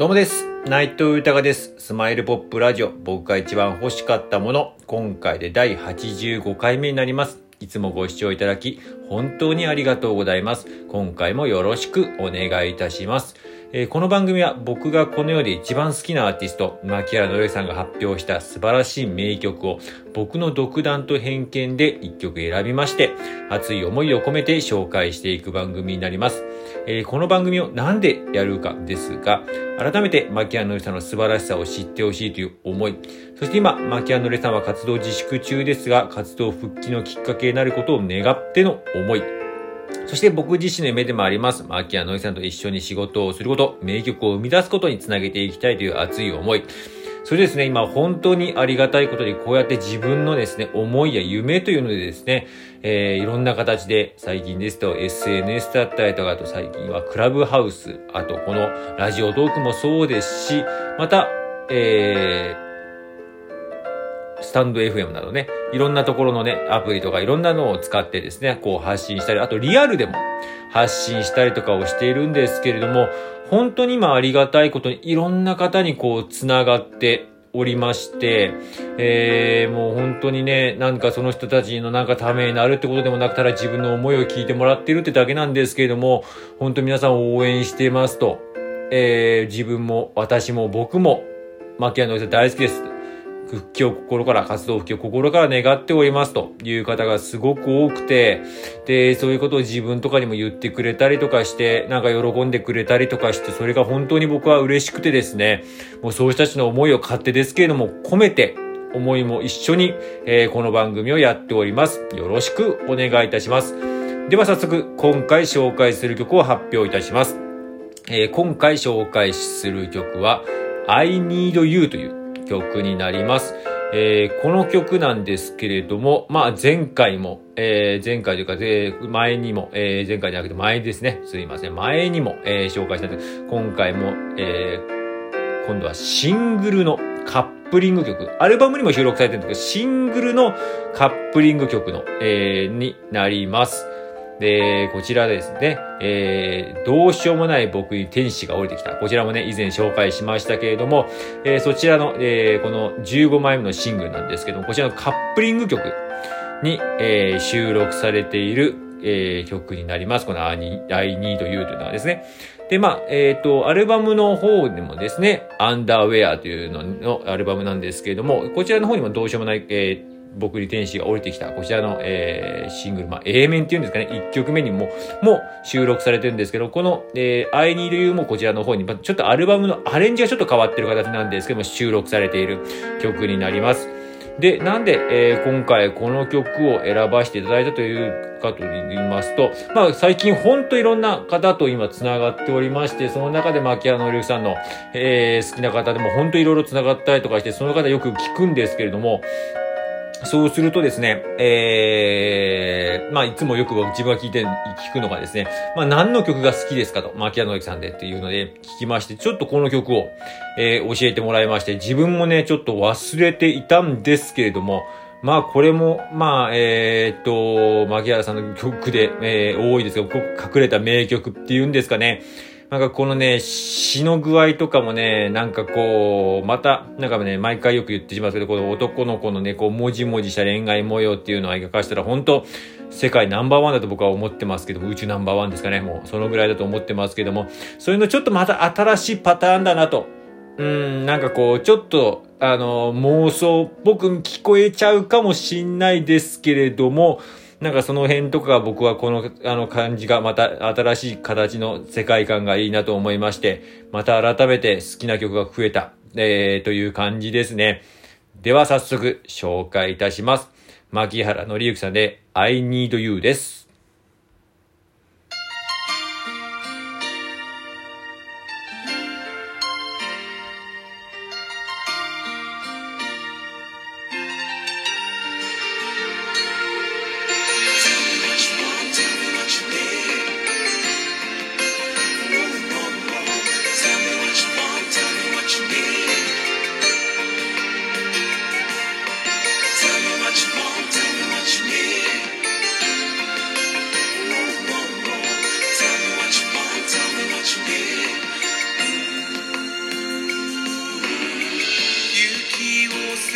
どうもです。内藤豊です。スマイルポップラジオ。僕が一番欲しかったもの。今回で第85回目になります。いつもご視聴いただき、本当にありがとうございます。今回もよろしくお願いいたします。えーこの番組は僕がこの世で一番好きなアーティスト、牧原のりさんが発表した素晴らしい名曲を僕の独断と偏見で一曲選びまして、熱い思いを込めて紹介していく番組になります。えーこの番組をなんでやるかですが、改めて牧原のりさんの素晴らしさを知ってほしいという思い、そして今、牧原のりさんは活動自粛中ですが、活動復帰のきっかけになることを願っての思い、そして僕自身の夢でもあります、牧原のりさんと一緒に仕事をすること、名曲を生み出すことにつなげていきたいという熱い思い。それですね、今本当にありがたいことにこうやって自分のですね、思いや夢というのでですね、えーいろんな形で最近ですと SNS だったりとか、あと最近はクラブハウス、あとこのラジオトークもそうですし、また、えースタンド FM などね、いろんなところのね、アプリとかいろんなのを使ってですね、こう発信したり、あとリアルでも発信したりとかをしているんですけれども、本当に今ありがたいことにいろんな方にこう繋がっておりまして、えー、もう本当にね、なんかその人たちのなんかためになるってことでもなくたら自分の思いを聞いてもらってるってだけなんですけれども、本当皆さん応援してますと、えー、自分も私も僕も、牧原のりさん大好きです。復帰を心から、活動復帰を心から願っておりますという方がすごく多くて、で、そういうことを自分とかにも言ってくれたりとかして、なんか喜んでくれたりとかして、それが本当に僕は嬉しくてですね、もうそういう人たちの思いを勝手ですけれども、込めて、思いも一緒に、えーこの番組をやっております。よろしくお願いいたします。では早速、今回紹介する曲を発表いたします。えー今回紹介する曲は I Need You という曲になります。えーこの曲なんですけれども、まあ前回も、えー前回というか、えー前にも、えー前回じゃなくて前ですね。すいません。前にも、えー紹介したんです今回も、えー今度はシングルのカップリング曲。アルバムにも収録されてるんですけど、シングルのカップリング曲の、えーになります。で、こちらですね、えー、どうしようもない僕に天使が降りてきた。こちらもね、以前紹介しましたけれども、えーそちらの、えーこの15枚目のシングルなんですけども、こちらのカップリング曲に、えー収録されている、えー曲になります。この I Need I Need You というのはですね。で、まあ、えっ、と、アルバムの方でもですね、アンダーウェアというののアルバムなんですけれども、こちらの方にもどうしようもない、えー僕に天使が降りてきた、こちらの、えーシングル、まあ、A 面っていうんですかね、1曲目にも、もう収録されてるんですけど、この、えー I Need You もこちらの方に、まあちょっとアルバムのアレンジがちょっと変わってる形なんですけども、収録されている曲になります。で、なんで、えー今回この曲を選ばせていただいたというかと言いますと、まあ最近ほんといろんな方と今繋がっておりまして、その中で牧原のりさんの、えー好きな方でもほんといろいろ繋がったりとかして、その方よく聞くんですけれども、そうするとですね、えー、まあ、いつもよく自分が聞いて、聞くのがですね、まあ、何の曲が好きですかと、牧原のりさんでっていうので聞きまして、ちょっとこの曲を、えー教えてもらいまして、自分もね、ちょっと忘れていたんですけれども、まあ、これも、まあ、えーっと、牧原さんの曲で、えー多いですよ。こ隠れた名曲っていうんですかね。なんかこのね、詩の具合とかもね、なんかこう、また、なんかね、毎回よく言ってしますけど、この男の子のね、こう、もじもじした恋愛模様っていうのを描かしたら、本当世界ナンバーワンだと僕は思ってますけど、宇宙ナンバーワンですかね、もう、そのぐらいだと思ってますけども、そういうのちょっとまた新しいパターンだなと。うん、なんかこう、ちょっと、あの、妄想っぽく聞こえちゃうかもしんないですけれども、なんかその辺とか僕はこの、あの感じがまた新しい形の世界観がいいなと思いまして、また改めて好きな曲が増えた、えー、という感じですね。では早速紹介いたします。牧原のりゆきさんで I need you です。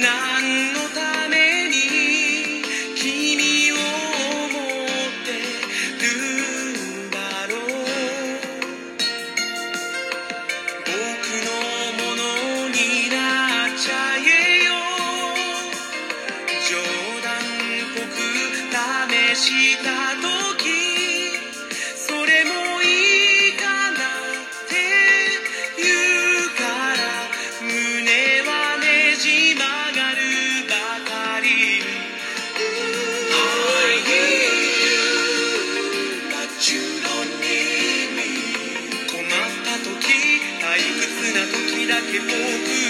何のために君を思ってるんだろう。僕のものになっちゃえよ。冗談っぽく試したと que pouco.